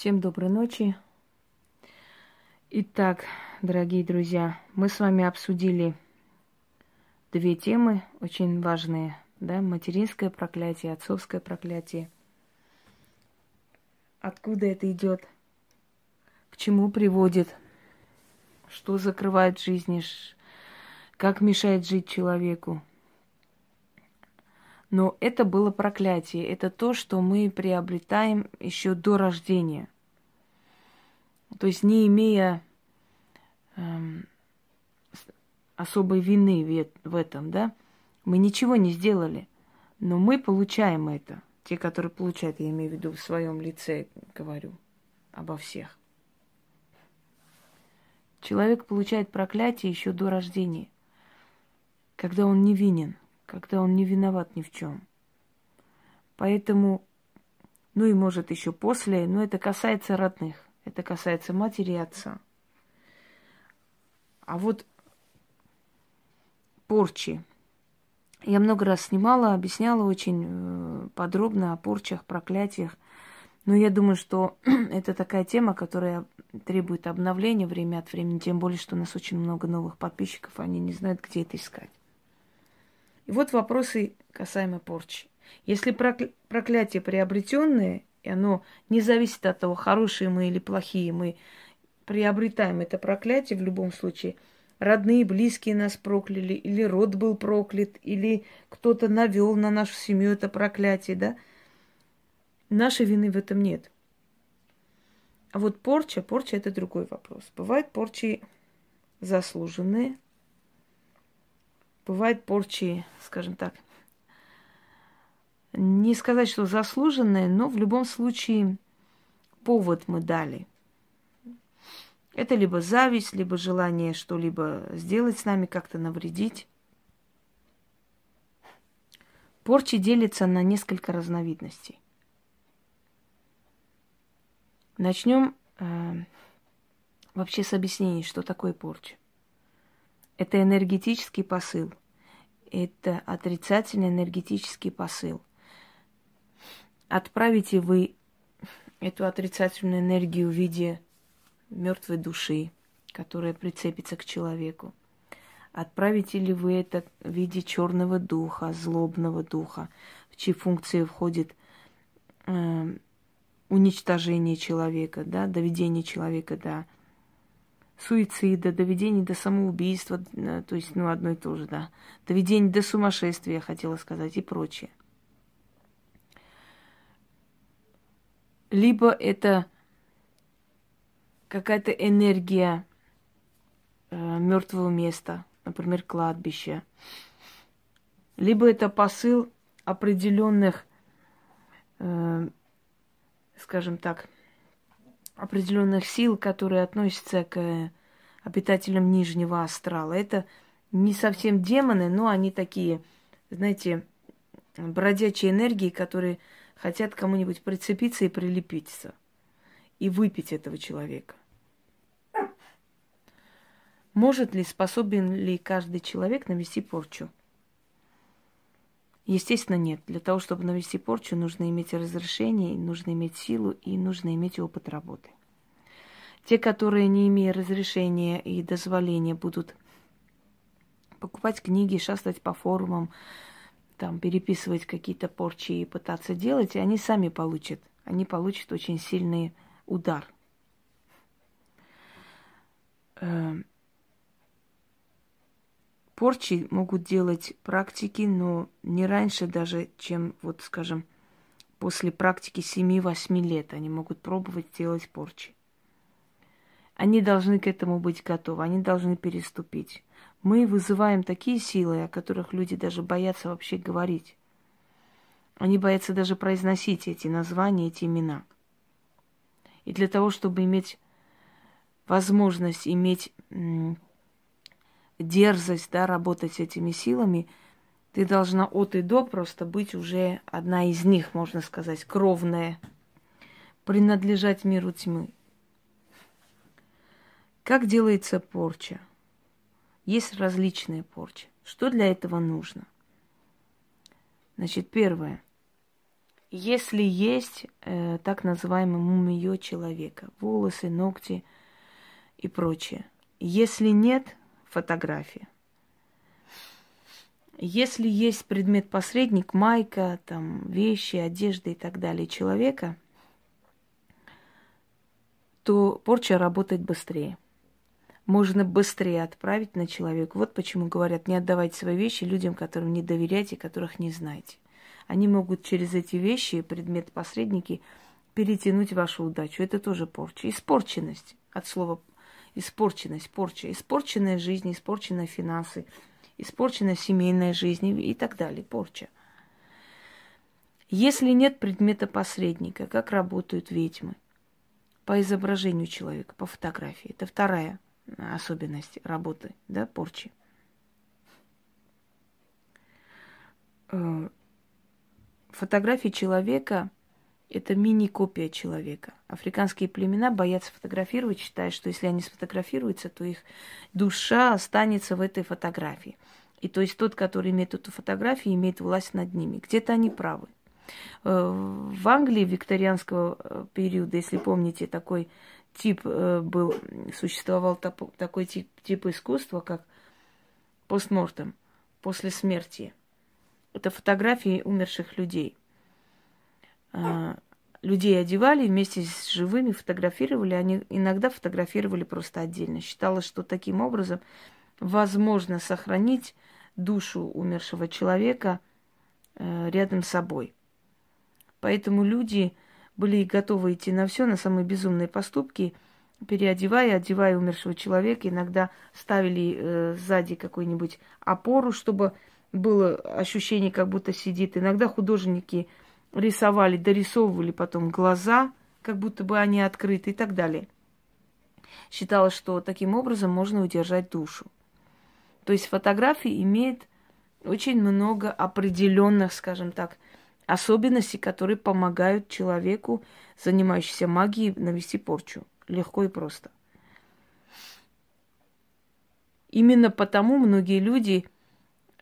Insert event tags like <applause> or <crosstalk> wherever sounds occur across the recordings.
Всем доброй ночи. Итак, дорогие друзья, мы с вами обсудили две темы очень важные, да, материнское проклятие, отцовское проклятие. Откуда это идет? К чему приводит? Что закрывает жизни? Как мешает жить человеку? Но это было проклятие. Это то, что мы приобретаем еще до рождения. То есть не имея эм, особой вины в этом, да, мы ничего не сделали, но мы получаем это. Те, которые получают, я имею в виду в своем лице, говорю обо всех. Человек получает проклятие еще до рождения, когда он невинен когда он не виноват ни в чем. Поэтому, ну и может еще после, но это касается родных, это касается матери и отца. А вот порчи. Я много раз снимала, объясняла очень э, подробно о порчах, проклятиях. Но я думаю, что <clears throat> это такая тема, которая требует обновления время от времени, тем более, что у нас очень много новых подписчиков, они не знают, где это искать. И вот вопросы касаемо порчи. Если проклятие приобретенное, и оно не зависит от того, хорошие мы или плохие, мы приобретаем это проклятие в любом случае. Родные, близкие нас прокляли, или род был проклят, или кто-то навел на нашу семью это проклятие, да? Нашей вины в этом нет. А вот порча, порча это другой вопрос. Бывают порчи заслуженные, Бывают порчи, скажем так, не сказать, что заслуженные, но в любом случае повод мы дали. Это либо зависть, либо желание что-либо сделать с нами, как-то навредить. Порчи делятся на несколько разновидностей. Начнем э, вообще с объяснений, что такое порча. Это энергетический посыл. Это отрицательный энергетический посыл. Отправите вы эту отрицательную энергию в виде мертвой души, которая прицепится к человеку. Отправите ли вы это в виде черного духа, злобного духа, в чьи функции входит э, уничтожение человека, да, доведение человека до суицида, доведение до самоубийства, э, то есть, ну, одно и то же, да, доведение до сумасшествия, я хотела сказать, и прочее. Либо это какая-то энергия э, мертвого места, например, кладбище. Либо это посыл определенных, э, скажем так, определенных сил, которые относятся к обитателям нижнего астрала. Это не совсем демоны, но они такие, знаете, бродячие энергии, которые хотят кому-нибудь прицепиться и прилепиться, и выпить этого человека. Может ли, способен ли каждый человек навести порчу? Естественно, нет. Для того, чтобы навести порчу, нужно иметь разрешение, нужно иметь силу и нужно иметь опыт работы. Те, которые, не имея разрешения и дозволения, будут покупать книги, шастать по форумам, там, переписывать какие-то порчи и пытаться делать, и они сами получат. Они получат очень сильный удар. Эм, Порчи могут делать практики, но не раньше даже, чем, вот скажем, после практики 7-8 лет они могут пробовать делать порчи. Они должны к этому быть готовы, они должны переступить. Мы вызываем такие силы, о которых люди даже боятся вообще говорить. Они боятся даже произносить эти названия, эти имена. И для того, чтобы иметь возможность иметь дерзость, да, работать с этими силами, ты должна от и до просто быть уже одна из них, можно сказать, кровная, принадлежать миру тьмы. Как делается порча? Есть различные порчи. Что для этого нужно? Значит, первое. если есть э, так называемое мумиё человека, волосы, ногти и прочее. Если нет, фотография. Если есть предмет-посредник, майка, там, вещи, одежда и так далее человека, то порча работает быстрее. Можно быстрее отправить на человека. Вот почему говорят, не отдавайте свои вещи людям, которым не доверяете, которых не знаете. Они могут через эти вещи, предмет-посредники, перетянуть вашу удачу. Это тоже порча. Испорченность от слова испорченность, порча. Испорченная жизнь, испорченные финансы, испорченная семейная жизнь и так далее. Порча. Если нет предмета посредника, как работают ведьмы? По изображению человека, по фотографии. Это вторая особенность работы, да, порчи. Э, фотографии человека – это мини-копия человека. Африканские племена боятся фотографировать, считая, что если они сфотографируются, то их душа останется в этой фотографии. И то есть тот, который имеет эту фотографию, имеет власть над ними. Где-то они правы. Э, в Англии викторианского э, периода, если помните, такой тип э, был, существовал такой тип, тип искусства, как постмортем, после смерти. Это фотографии умерших людей. А, людей одевали вместе с живыми, фотографировали. Они иногда фотографировали просто отдельно. Считалось, что таким образом возможно сохранить душу умершего человека э, рядом с собой. Поэтому люди были готовы идти на все, на самые безумные поступки, переодевая, одевая умершего человека. Иногда ставили э, сзади какую-нибудь опору, чтобы было ощущение, как будто сидит. Иногда художники рисовали, дорисовывали потом глаза, как будто бы они открыты и так далее. Считалось, что таким образом можно удержать душу. То есть фотографии имеет очень много определенных, скажем так, особенностей, которые помогают человеку, занимающемуся магией, навести порчу. Легко и просто. Именно потому многие люди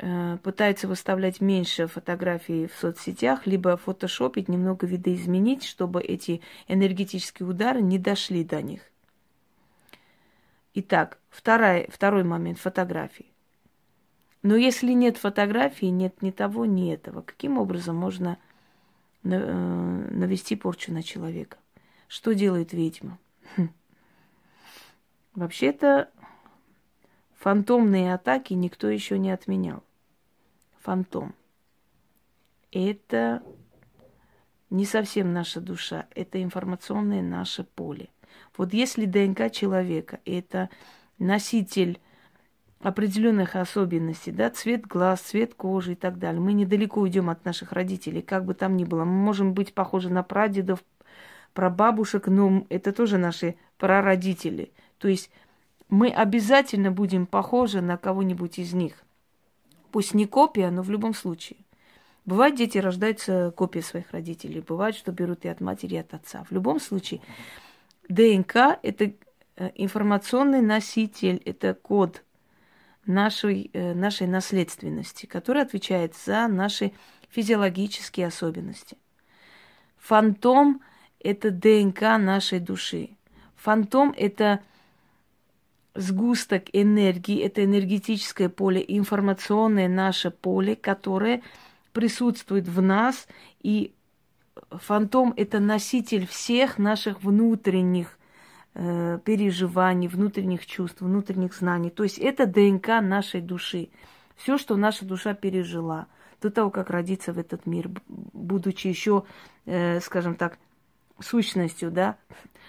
Э, пытается выставлять меньше фотографий в соцсетях, либо фотошопить, немного видоизменить, чтобы эти энергетические удары не дошли до них. Итак, второй, второй момент фотографии. Но если нет фотографии, нет ни того, ни этого, каким образом можно э, навести порчу на человека? Что делает ведьма? Хм. Вообще-то фантомные атаки никто еще не отменял фантом. Это не совсем наша душа, это информационное наше поле. Вот если ДНК человека – это носитель определенных особенностей, да, цвет глаз, цвет кожи и так далее. Мы недалеко уйдем от наших родителей, как бы там ни было. Мы можем быть похожи на прадедов, прабабушек, но это тоже наши прародители. То есть мы обязательно будем похожи на кого-нибудь из них. Пусть не копия, но в любом случае. Бывает, дети рождаются копией своих родителей. Бывает, что берут и от матери, и от отца. В любом случае, ДНК – это э, информационный носитель, это код нашей, э, нашей наследственности, который отвечает за наши физиологические особенности. Фантом – это ДНК нашей души. Фантом – это сгусток энергии, это энергетическое поле, информационное наше поле, которое присутствует в нас, и фантом это носитель всех наших внутренних э, переживаний, внутренних чувств, внутренних знаний. То есть это ДНК нашей души. Все, что наша душа пережила до того, как родиться в этот мир, будучи еще, э, скажем так, сущностью, да,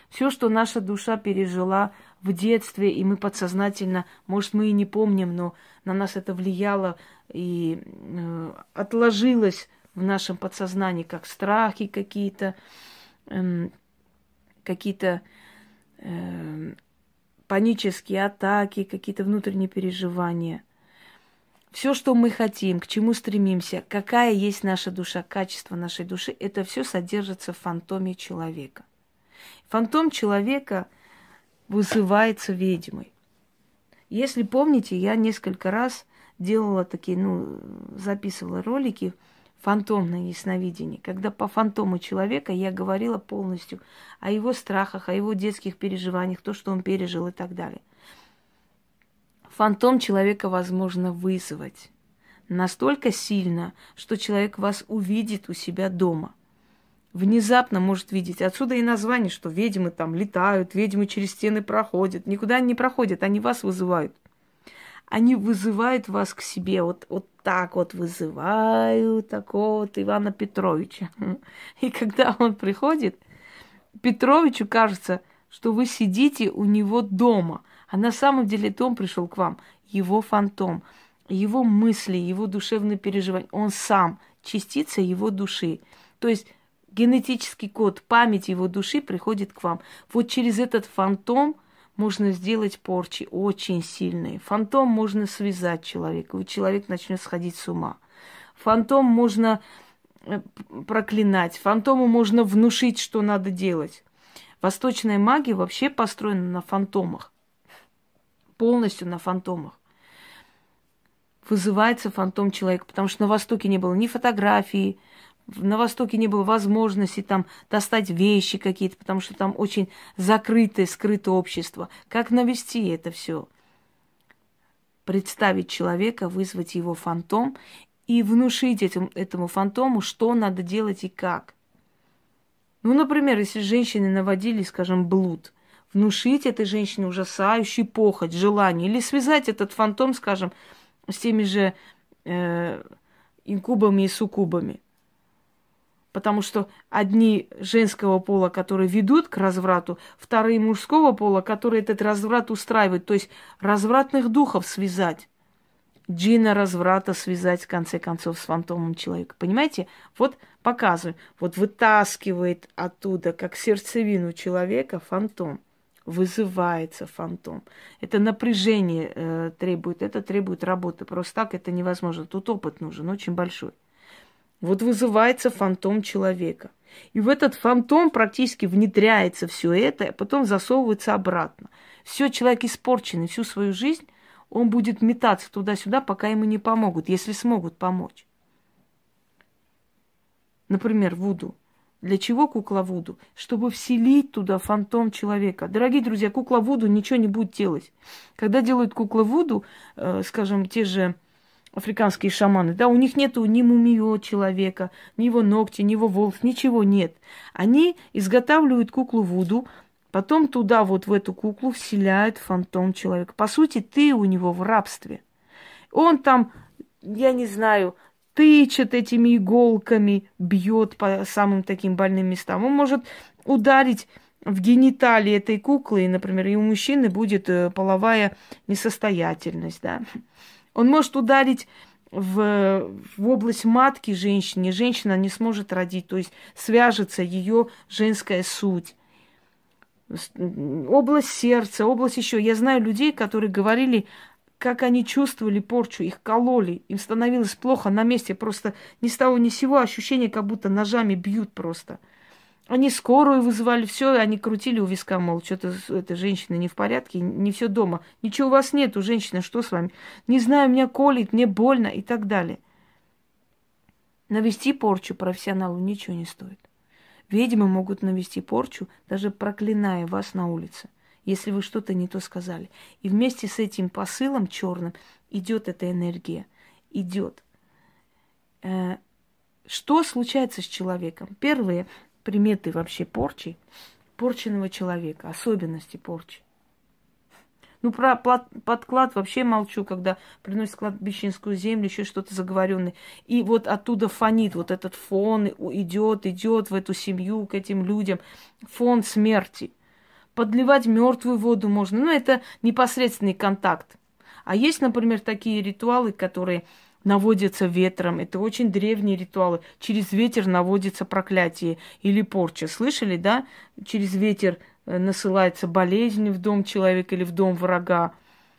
все, что наша душа пережила в детстве, и мы подсознательно, может, мы и не помним, но на нас это влияло и э, отложилось в нашем подсознании, как страхи какие-то, э, какие-то э, панические атаки, какие-то внутренние переживания. Все, что мы хотим, к чему стремимся, какая есть наша душа, качество нашей души, это все содержится в фантоме человека. Фантом человека вызывается ведьмой. Если помните, я несколько раз делала такие, ну, записывала ролики, фантомное ясновидение, когда по фантому человека я говорила полностью о его страхах, о его детских переживаниях, то, что он пережил и так далее. Фантом человека возможно вызвать настолько сильно, что человек вас увидит у себя дома. Внезапно может видеть. Отсюда и название, что ведьмы там летают, ведьмы через стены проходят. Никуда они не проходят, они вас вызывают. Они вызывают вас к себе. Вот, вот так вот вызываю такого вот Ивана Петровича. <laughs> И когда он приходит, Петровичу кажется, что вы сидите у него дома. А на самом деле дом пришел к вам, его фантом, его мысли, его душевные переживания. Он сам частица его души. То есть генетический код, память его души приходит к вам. Вот через этот фантом – можно сделать порчи очень сильные. Фантом можно связать человека, и человек начнет сходить с ума. Фантом можно э, проклинать, фантому можно внушить, что надо делать. Восточная магия вообще построена на фантомах. Полностью на фантомах. Вызывается фантом человека, потому что на Востоке не было ни фотографии, на Востоке не было возможности там достать вещи какие-то, потому что там очень закрытое, скрытое общество. Как навести это все? Представить человека, вызвать его фантом и внушить этим, этому фантому, что надо делать и как. Ну, например, если женщины наводили, скажем, блуд, внушить этой женщине ужасающий похоть, желание, или связать этот фантом, скажем, с теми же э, инкубами и суккубами – Потому что одни женского пола, которые ведут к разврату, вторые мужского пола, которые этот разврат устраивают. То есть развратных духов связать. Джина разврата связать, в конце концов, с фантомом человека. Понимаете? Вот показываю. Вот вытаскивает оттуда, как сердцевину человека, фантом. Вызывается фантом. Это напряжение э, требует, это требует работы. Просто так это невозможно. Тут опыт нужен, очень большой. Вот вызывается фантом человека. И в этот фантом практически внедряется все это, а потом засовывается обратно. Все, человек испорченный всю свою жизнь, он будет метаться туда-сюда, пока ему не помогут, если смогут помочь. Например, Вуду. Для чего кукла Вуду? Чтобы вселить туда фантом человека. Дорогие друзья, кукла Вуду ничего не будет делать. Когда делают кукла Вуду, э, скажем, те же африканские шаманы, да, у них нету ни мумио человека, ни его ногти, ни его волос, ничего нет. Они изготавливают куклу Вуду, потом туда вот в эту куклу вселяют фантом человека. По сути, ты у него в рабстве. Он там, я не знаю, тычет этими иголками, бьет по самым таким больным местам. Он может ударить в гениталии этой куклы, например, и у мужчины будет э, половая несостоятельность, да. Он может ударить в, в область матки женщине, женщина не сможет родить, то есть свяжется ее женская суть. Область сердца, область еще. Я знаю людей, которые говорили, как они чувствовали порчу, их кололи, им становилось плохо на месте, просто ни с того ни с сего ощущение, как будто ножами бьют просто. Они скорую вызывали, все, они крутили у виска, мол, что-то эта женщина не в порядке, не все дома. Ничего у вас нет, у женщины, что с вами? Не знаю, меня колит, мне больно и так далее. Навести порчу профессионалу ничего не стоит. Ведьмы могут навести порчу, даже проклиная вас на улице, если вы что-то не то сказали. И вместе с этим посылом черным идет эта энергия. Идет. Э, что случается с человеком? Первое – приметы вообще порчи, порченного человека, особенности порчи. Ну, про подклад вообще молчу, когда приносят кладбищенскую землю, еще что-то заговоренное. И вот оттуда фонит, вот этот фон идет, идет в эту семью, к этим людям. Фон смерти. Подливать мертвую воду можно. Ну, это непосредственный контакт. А есть, например, такие ритуалы, которые наводится ветром. Это очень древние ритуалы. Через ветер наводится проклятие или порча. Слышали, да? Через ветер э, насылается болезнь в дом человека или в дом врага.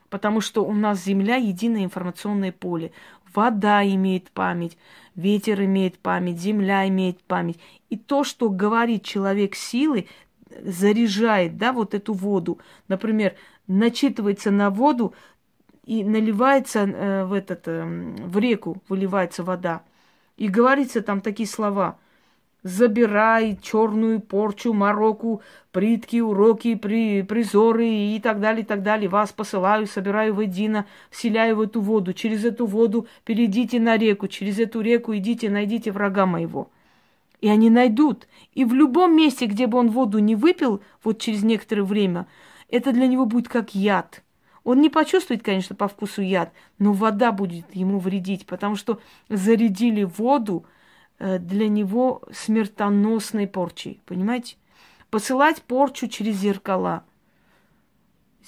Потому что у нас Земля единое информационное поле. Вода имеет память, ветер имеет память, земля имеет память. И то, что говорит человек силы, заряжает, да, вот эту воду. Например, начитывается на воду и наливается э, в, этот, э, в реку, выливается вода. И говорится там такие слова. Забирай черную порчу, мороку, притки, уроки, при, призоры и так далее, и так далее. Вас посылаю, собираю воедино, вселяю в эту воду. Через эту воду перейдите на реку, через эту реку идите, найдите врага моего. И они найдут. И в любом месте, где бы он воду не выпил, вот через некоторое время, это для него будет как яд. Он не почувствует, конечно, по вкусу яд, но вода будет ему вредить, потому что зарядили воду э, для него смертоносной порчей. Понимаете? Посылать порчу через зеркала.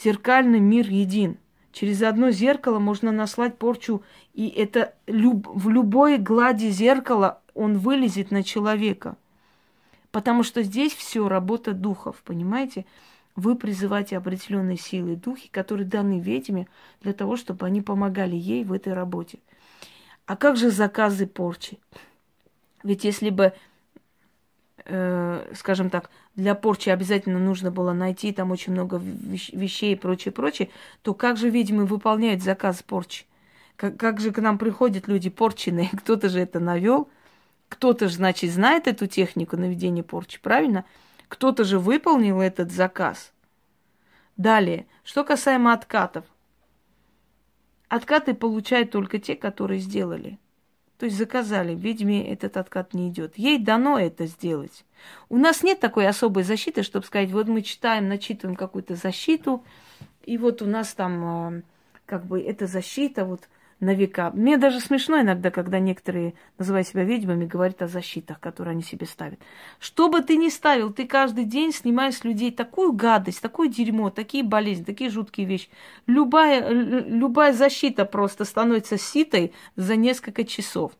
Зеркальный мир един. Через одно зеркало можно наслать порчу, и это люб, в любой глади зеркала он вылезет на человека. Потому что здесь все работа духов, понимаете? Вы призываете определенные силы, духи, которые даны ведьме для того, чтобы они помогали ей в этой работе. А как же заказы порчи? Ведь если бы, э, скажем так, для порчи обязательно нужно было найти там очень много вещей и прочее, прочее, то как же ведьмы выполняют заказ порчи? Как, как же к нам приходят люди порченые? <laughs> Кто-то же это навел, кто-то же, значит, знает эту технику наведения порчи, правильно? Кто-то же выполнил этот заказ. Далее, что касаемо откатов. Откаты получают только те, которые сделали. То есть заказали, ведьме этот откат не идет. Ей дано это сделать. У нас нет такой особой защиты, чтобы сказать, вот мы читаем, начитываем какую-то защиту, и вот у нас там а, как бы эта защита, вот на века. Мне даже смешно иногда, когда некоторые, называя себя ведьмами, говорят о защитах, которые они себе ставят. Что бы ты ни ставил, ты каждый день снимаешь с людей такую гадость, такое дерьмо, такие болезни, такие жуткие вещи. Любая, любая защита просто становится ситой за несколько часов.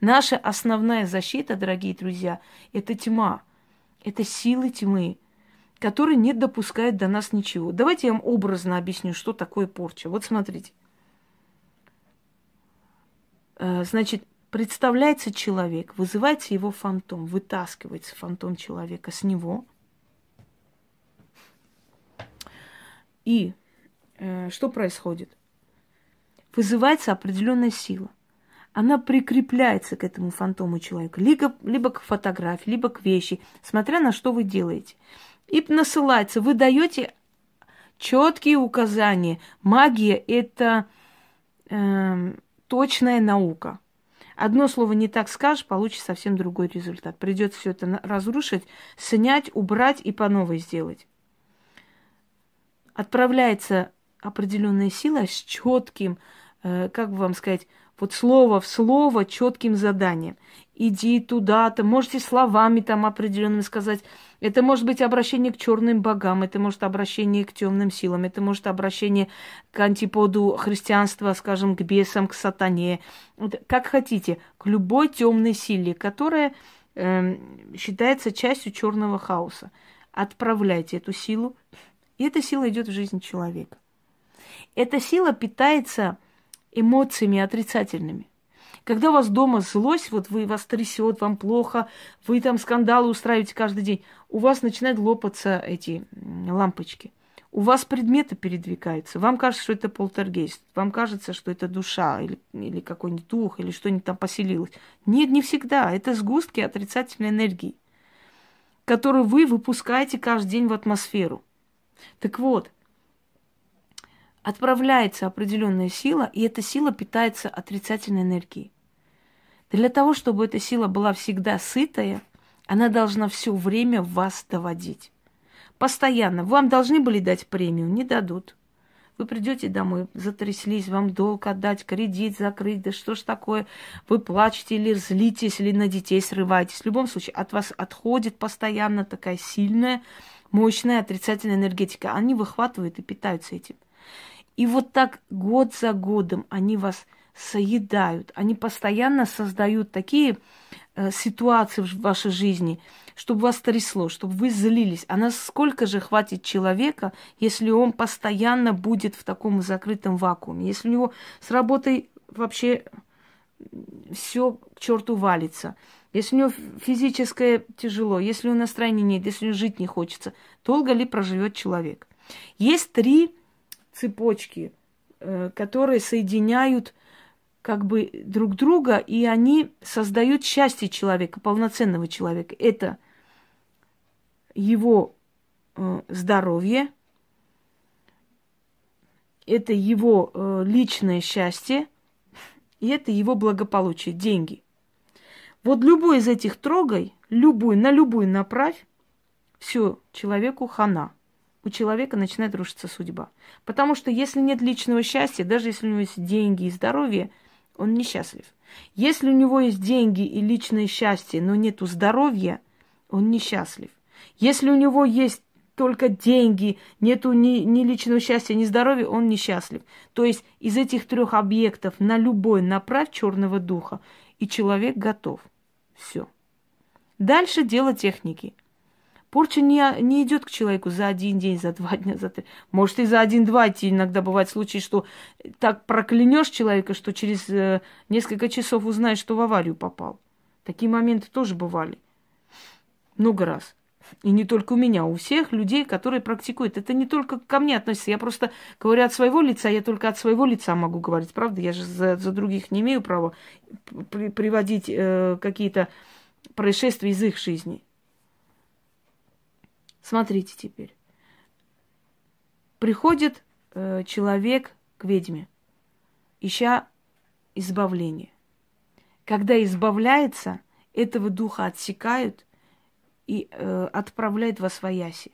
Наша основная защита, дорогие друзья, это тьма. Это силы тьмы, которые не допускают до нас ничего. Давайте я вам образно объясню, что такое порча. Вот смотрите. Э, значит, представляется человек, вызывается его фантом, вытаскивается фантом человека с него. И э, что происходит? Вызывается определенная сила. Она прикрепляется к этому фантому человека, либо, либо к фотографии, либо к вещи, смотря на что вы делаете. И насылается. Вы даете четкие указания. Магия это э, точная наука. Одно слово не так скажешь, получишь совсем другой результат. Придется все это разрушить, снять, убрать и по новой сделать. Отправляется определенная сила с четким, э, как бы вам сказать, вот слово в слово четким заданием. Иди туда-то, можете словами там определенными сказать. Это может быть обращение к черным богам, это может обращение к темным силам, это может обращение к антиподу христианства, скажем, к бесам, к сатане. Как хотите, к любой темной силе, которая э, считается частью черного хаоса. Отправляйте эту силу, и эта сила идет в жизнь человека. Эта сила питается эмоциями отрицательными. Когда у вас дома злость, вот вы вас трясет, вам плохо, вы там скандалы устраиваете каждый день, у вас начинают лопаться эти лампочки. У вас предметы передвигаются. Вам кажется, что это полтергейст. Вам кажется, что это душа или, или какой-нибудь дух, или что-нибудь там поселилось. Нет, не всегда. Это сгустки отрицательной энергии, которую вы выпускаете каждый день в атмосферу. Так вот, отправляется определенная сила, и эта сила питается отрицательной энергией. Для того, чтобы эта сила была всегда сытая, она должна все время вас доводить. Постоянно. Вам должны были дать премию, не дадут. Вы придете домой, затряслись, вам долг отдать, кредит закрыть, да что ж такое? Вы плачете или злитесь, или на детей срываетесь. В любом случае, от вас отходит постоянно такая сильная, мощная отрицательная энергетика. Они выхватывают и питаются этим. И вот так год за годом они вас соедают. Они постоянно создают такие э, ситуации в вашей жизни, чтобы вас трясло, чтобы вы злились. А насколько же хватит человека, если он постоянно будет в таком закрытом вакууме? Если у него с работой вообще все к черту валится. Если у него физическое тяжело, если у него настроения нет, если у него жить не хочется, долго ли проживет человек? Есть три цепочки, э, которые соединяют как бы друг друга, и они создают счастье человека, полноценного человека. Это его э, здоровье, это его э, личное счастье, и это его благополучие, деньги. Вот любой из этих трогай, любую, на любую направь, все, человеку хана. У человека начинает рушиться судьба. Потому что если нет личного счастья, даже если у него есть деньги и здоровье, он несчастлив. Если у него есть деньги и личное счастье, но нету здоровья, он несчастлив. Если у него есть только деньги, нету ни, ни личного счастья, ни здоровья, он несчастлив. То есть из этих трех объектов на любой направь черного духа, и человек готов. Все. Дальше дело техники. Порча не, не идет к человеку за один день, за два дня, за три. Может, и за один-два идти. Иногда бывает случаи, что так проклянешь человека, что через э, несколько часов узнаешь, что в аварию попал. Такие моменты тоже бывали. Много раз. И не только у меня, у всех людей, которые практикуют. Это не только ко мне относится. Я просто говорю от своего лица, я только от своего лица могу говорить. Правда, я же за, за других не имею права при, приводить э, какие-то происшествия из их жизни. Смотрите теперь. Приходит э, человек к ведьме, ища избавления. Когда избавляется, этого духа отсекают и э, отправляют во свояси.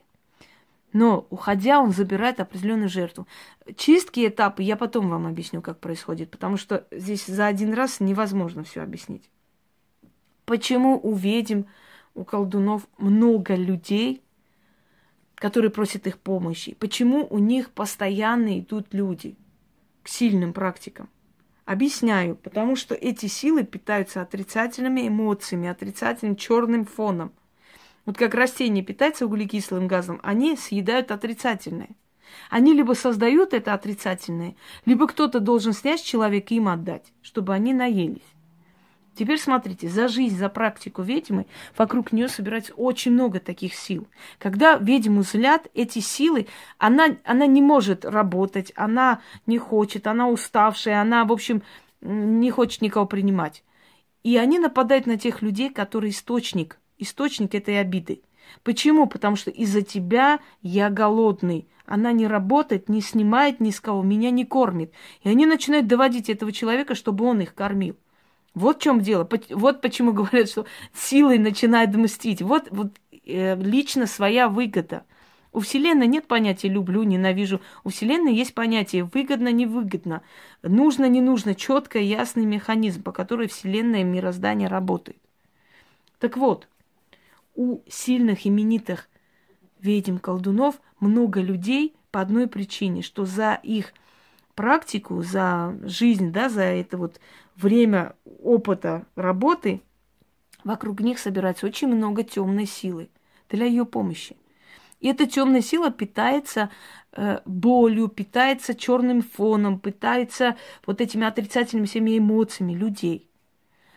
Но, уходя, он забирает определенную жертву. Чистки этапы я потом вам объясню, как происходит, потому что здесь за один раз невозможно все объяснить. Почему у ведьм, у колдунов много людей, которые просят их помощи. Почему у них постоянно идут люди к сильным практикам? Объясняю, потому что эти силы питаются отрицательными эмоциями, отрицательным черным фоном. Вот как растение питается углекислым газом, они съедают отрицательное. Они либо создают это отрицательное, либо кто-то должен снять человека и им отдать, чтобы они наелись. Теперь смотрите, за жизнь, за практику ведьмы вокруг нее собирается очень много таких сил. Когда ведьму злят, эти силы, она, она не может работать, она не хочет, она уставшая, она, в общем, не хочет никого принимать. И они нападают на тех людей, которые источник, источник этой обиды. Почему? Потому что из-за тебя я голодный. Она не работает, не снимает ни с кого, меня не кормит. И они начинают доводить этого человека, чтобы он их кормил. Вот в чем дело. Вот почему говорят, что силой начинает мстить. Вот, вот э, лично своя выгода. У Вселенной нет понятия люблю, ненавижу. У Вселенной есть понятие выгодно, невыгодно, нужно, не нужно, четко, ясный механизм, по которому Вселенная мироздание работает. Так вот, у сильных именитых ведьм колдунов много людей по одной причине, что за их практику, за жизнь, да, за это вот время опыта работы, вокруг них собирается очень много темной силы для ее помощи. И эта темная сила питается э, болью, питается черным фоном, питается вот этими отрицательными всеми эмоциями людей.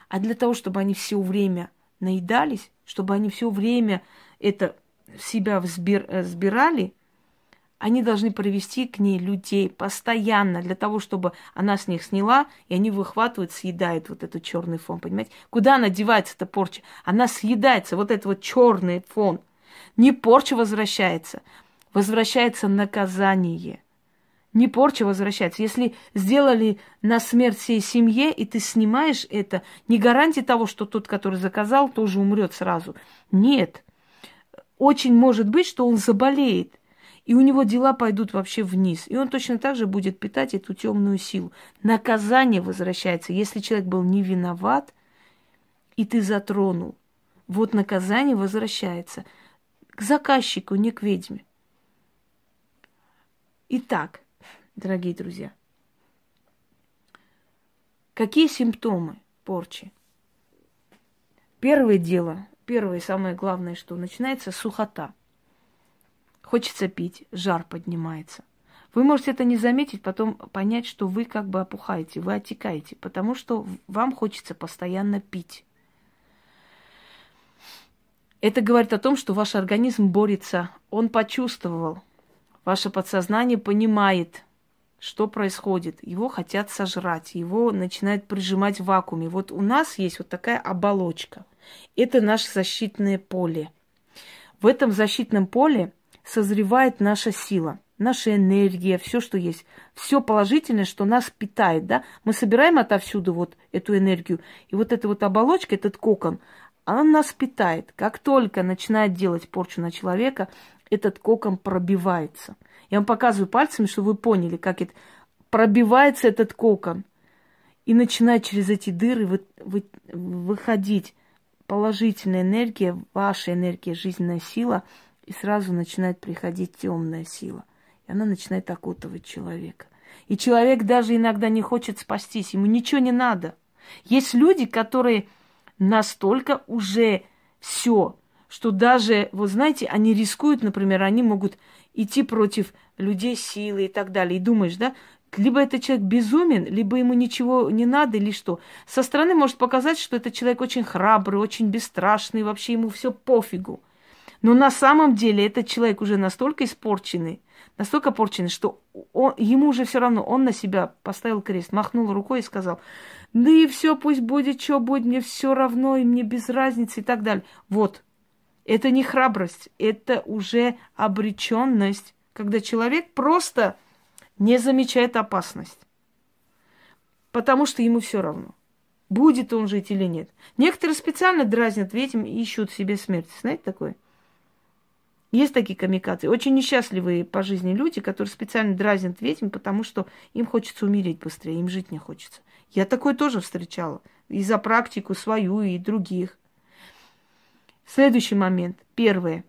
А для того, чтобы они все время наедались, чтобы они все время это в себя взбир, э, взбирали, они должны привести к ней людей постоянно для того, чтобы она с них сняла, и они выхватывают, съедают вот этот черный фон, понимаете? Куда она девается, эта порча? Она съедается, вот этот вот черный фон. Не порча возвращается, возвращается наказание. Не порча возвращается. Если сделали на смерть всей семье, и ты снимаешь это, не гарантия того, что тот, который заказал, тоже умрет сразу. Нет. Очень может быть, что он заболеет – и у него дела пойдут вообще вниз. И он точно так же будет питать эту темную силу. Наказание возвращается. Если человек был не виноват, и ты затронул, вот наказание возвращается к заказчику, не к ведьме. Итак, дорогие друзья, какие симптомы порчи? Первое дело, первое самое главное, что начинается сухота – Хочется пить, жар поднимается. Вы можете это не заметить, потом понять, что вы как бы опухаете, вы отекаете, потому что вам хочется постоянно пить. Это говорит о том, что ваш организм борется, он почувствовал, ваше подсознание понимает, что происходит? Его хотят сожрать, его начинают прижимать в вакууме. Вот у нас есть вот такая оболочка. Это наше защитное поле. В этом защитном поле созревает наша сила, наша энергия, все, что есть. Все положительное, что нас питает, да? Мы собираем отовсюду вот эту энергию. И вот эта вот оболочка, этот кокон, она нас питает. Как только начинает делать порчу на человека, этот кокон пробивается. Я вам показываю пальцами, чтобы вы поняли, как это пробивается этот кокон. И начинает через эти дыры вы, вы, выходить положительная энергия, ваша энергия, жизненная сила, и сразу начинает приходить темная сила. И она начинает окутывать человека. И человек даже иногда не хочет спастись, ему ничего не надо. Есть люди, которые настолько уже все, что даже, вы знаете, они рискуют, например, они могут идти против людей силы и так далее. И думаешь, да, либо этот человек безумен, либо ему ничего не надо, или что. Со стороны может показать, что этот человек очень храбрый, очень бесстрашный, вообще ему все пофигу. Но на самом деле этот человек уже настолько испорченный, настолько порченный, что он, ему уже все равно, он на себя поставил крест, махнул рукой и сказал, да и все, пусть будет, что будет, мне все равно, и мне без разницы и так далее. Вот, это не храбрость, это уже обреченность, когда человек просто не замечает опасность, потому что ему все равно, будет он жить или нет. Некоторые специально дразнят этим и ищут себе смерть. Знаете такое? Есть такие камикадзе. Очень несчастливые по жизни люди, которые специально дразнят ведьм, потому что им хочется умереть быстрее, им жить не хочется. Я такое тоже встречала. И за практику свою, и других. Следующий момент. Первое.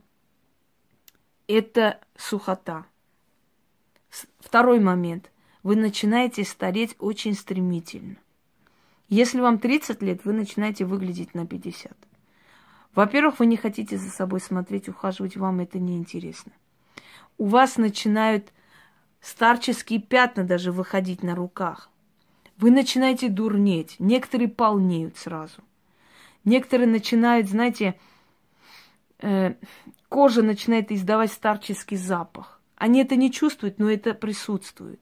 Это сухота. Второй момент. Вы начинаете стареть очень стремительно. Если вам 30 лет, вы начинаете выглядеть на 50. Во-первых, вы не хотите за собой смотреть, ухаживать, вам это неинтересно. У вас начинают старческие пятна даже выходить на руках. Вы начинаете дурнеть. Некоторые полнеют сразу. Некоторые начинают, знаете, э, кожа начинает издавать старческий запах. Они это не чувствуют, но это присутствует.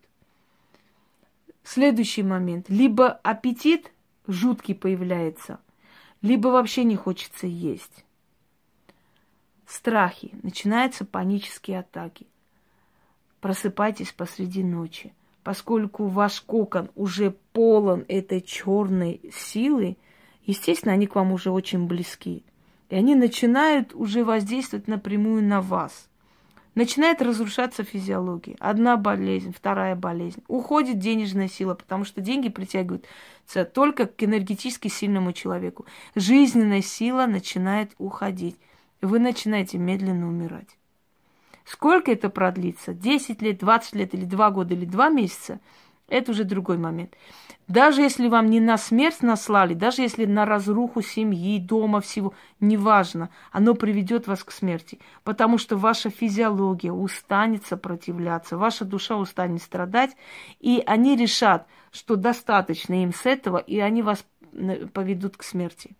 Следующий момент. Либо аппетит жуткий появляется, либо вообще не хочется есть. Страхи. Начинаются панические атаки. Просыпайтесь посреди ночи. Поскольку ваш кокон уже полон этой черной силы, естественно, они к вам уже очень близки. И они начинают уже воздействовать напрямую на вас – Начинает разрушаться физиология. Одна болезнь, вторая болезнь. Уходит денежная сила, потому что деньги притягиваются только к энергетически сильному человеку. Жизненная сила начинает уходить. Вы начинаете медленно умирать. Сколько это продлится? 10 лет, 20 лет или 2 года или 2 месяца? Это уже другой момент. Даже если вам не на смерть наслали, даже если на разруху семьи, дома, всего, неважно, оно приведет вас к смерти. Потому что ваша физиология устанет сопротивляться, ваша душа устанет страдать, и они решат, что достаточно им с этого, и они вас поведут к смерти.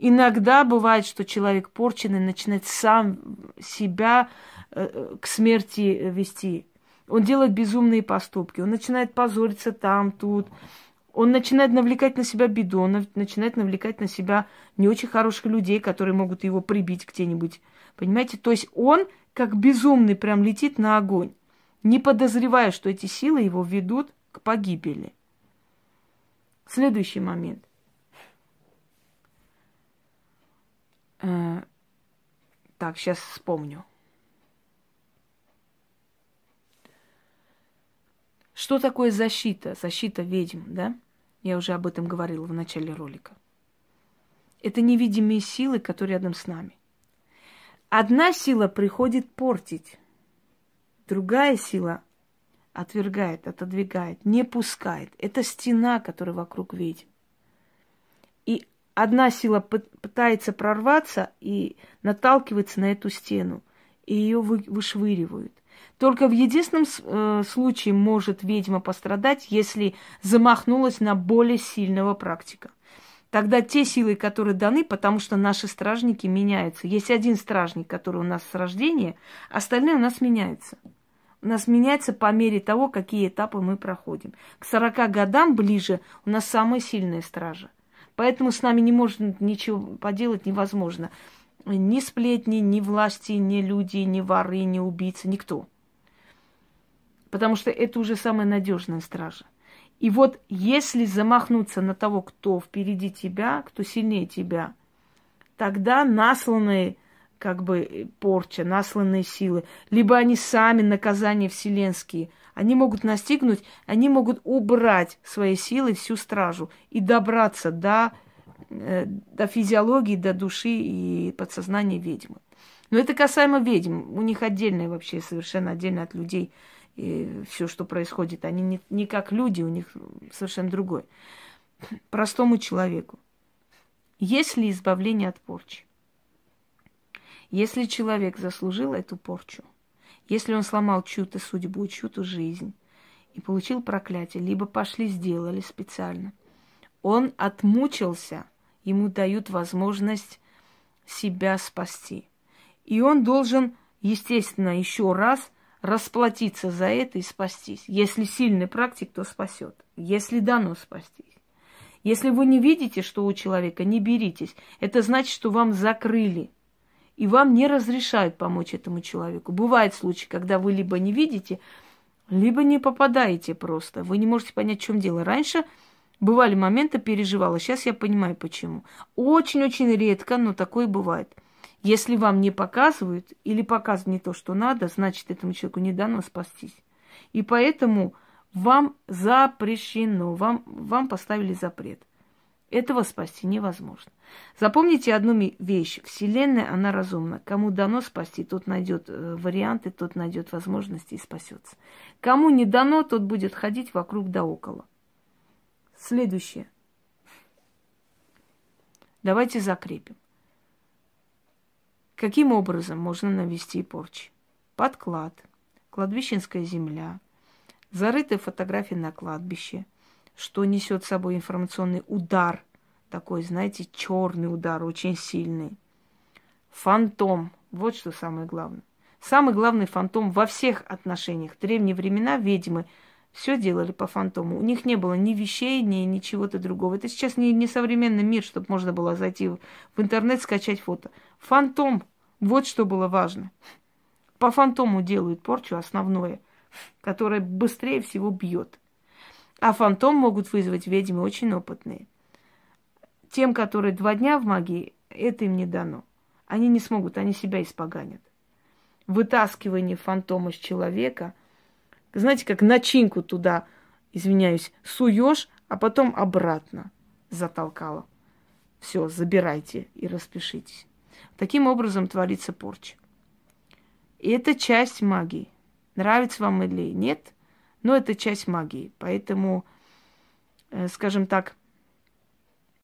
Иногда бывает, что человек порченный начинает сам себя э, к смерти вести он делает безумные поступки, он начинает позориться там, тут. Он начинает навлекать на себя беду, он начинает навлекать на себя не очень хороших людей, которые могут его прибить где-нибудь. Понимаете? То есть он как безумный прям летит на огонь, не подозревая, что эти силы его ведут к погибели. Следующий момент. Э, так, сейчас вспомню. Что такое защита? Защита ведьм, да? Я уже об этом говорила в начале ролика. Это невидимые силы, которые рядом с нами. Одна сила приходит портить, другая сила отвергает, отодвигает, не пускает. Это стена, которая вокруг ведьм. И одна сила пытается прорваться и наталкивается на эту стену, и ее вышвыривают. Только в единственном э, случае может ведьма пострадать, если замахнулась на более сильного практика. Тогда те силы, которые даны, потому что наши стражники меняются. Есть один стражник, который у нас с рождения, остальные у нас меняются. у нас меняется по мере того, какие этапы мы проходим. К 40 годам ближе у нас самая сильная стража. Поэтому с нами не может ничего поделать невозможно. Ни сплетни, ни власти, ни люди, ни воры, ни убийцы, никто. Потому что это уже самая надежная стража. И вот если замахнуться на того, кто впереди тебя, кто сильнее тебя, тогда насланные как бы порча, насланные силы, либо они сами наказания вселенские, они могут настигнуть, они могут убрать своей силой всю стражу и добраться до, э, до физиологии, до души и подсознания ведьмы. Но это касаемо ведьм. У них отдельное вообще, совершенно отдельно от людей и все, что происходит. Они не, не как люди, у них совершенно другой. Простому человеку. Есть ли избавление от порчи? Если человек заслужил эту порчу, если он сломал чью-то судьбу, чью-то жизнь и получил проклятие, либо пошли сделали специально, он отмучился, ему дают возможность себя спасти. И он должен, естественно, еще раз расплатиться за это и спастись. Если сильный практик, то спасет. Если дано спастись. Если вы не видите, что у человека, не беритесь. Это значит, что вам закрыли и вам не разрешают помочь этому человеку. Бывают случаи, когда вы либо не видите, либо не попадаете просто. Вы не можете понять, в чем дело. Раньше бывали моменты, переживала. Сейчас я понимаю, почему. Очень-очень редко, но такое бывает. Если вам не показывают или показывают не то, что надо, значит, этому человеку не дано спастись. И поэтому вам запрещено, вам, вам поставили запрет. Этого спасти невозможно. Запомните одну вещь. Вселенная, она разумна. Кому дано спасти, тот найдет э, варианты, тот найдет возможности и спасется. Кому не дано, тот будет ходить вокруг да около. Следующее. Давайте закрепим. Каким образом можно навести порчи? Подклад, кладбищенская земля, зарытые фотографии на кладбище – что несет с собой информационный удар, такой, знаете, черный удар, очень сильный. Фантом, вот что самое главное. Самый главный фантом во всех отношениях. В древние времена ведьмы все делали по фантому. У них не было ни вещей, ни, ни чего-то другого. Это сейчас не, не современный мир, чтобы можно было зайти в, интернет, скачать фото. Фантом, вот что было важно. По фантому делают порчу основное, которое быстрее всего бьет. А фантом могут вызвать ведьмы очень опытные. Тем, которые два дня в магии, это им не дано. Они не смогут, они себя испоганят. Вытаскивание фантома с человека, знаете, как начинку туда, извиняюсь, суешь, а потом обратно затолкала. Все, забирайте и распишитесь. Таким образом творится порча. И это часть магии. Нравится вам или нет – но это часть магии. Поэтому, э, скажем так,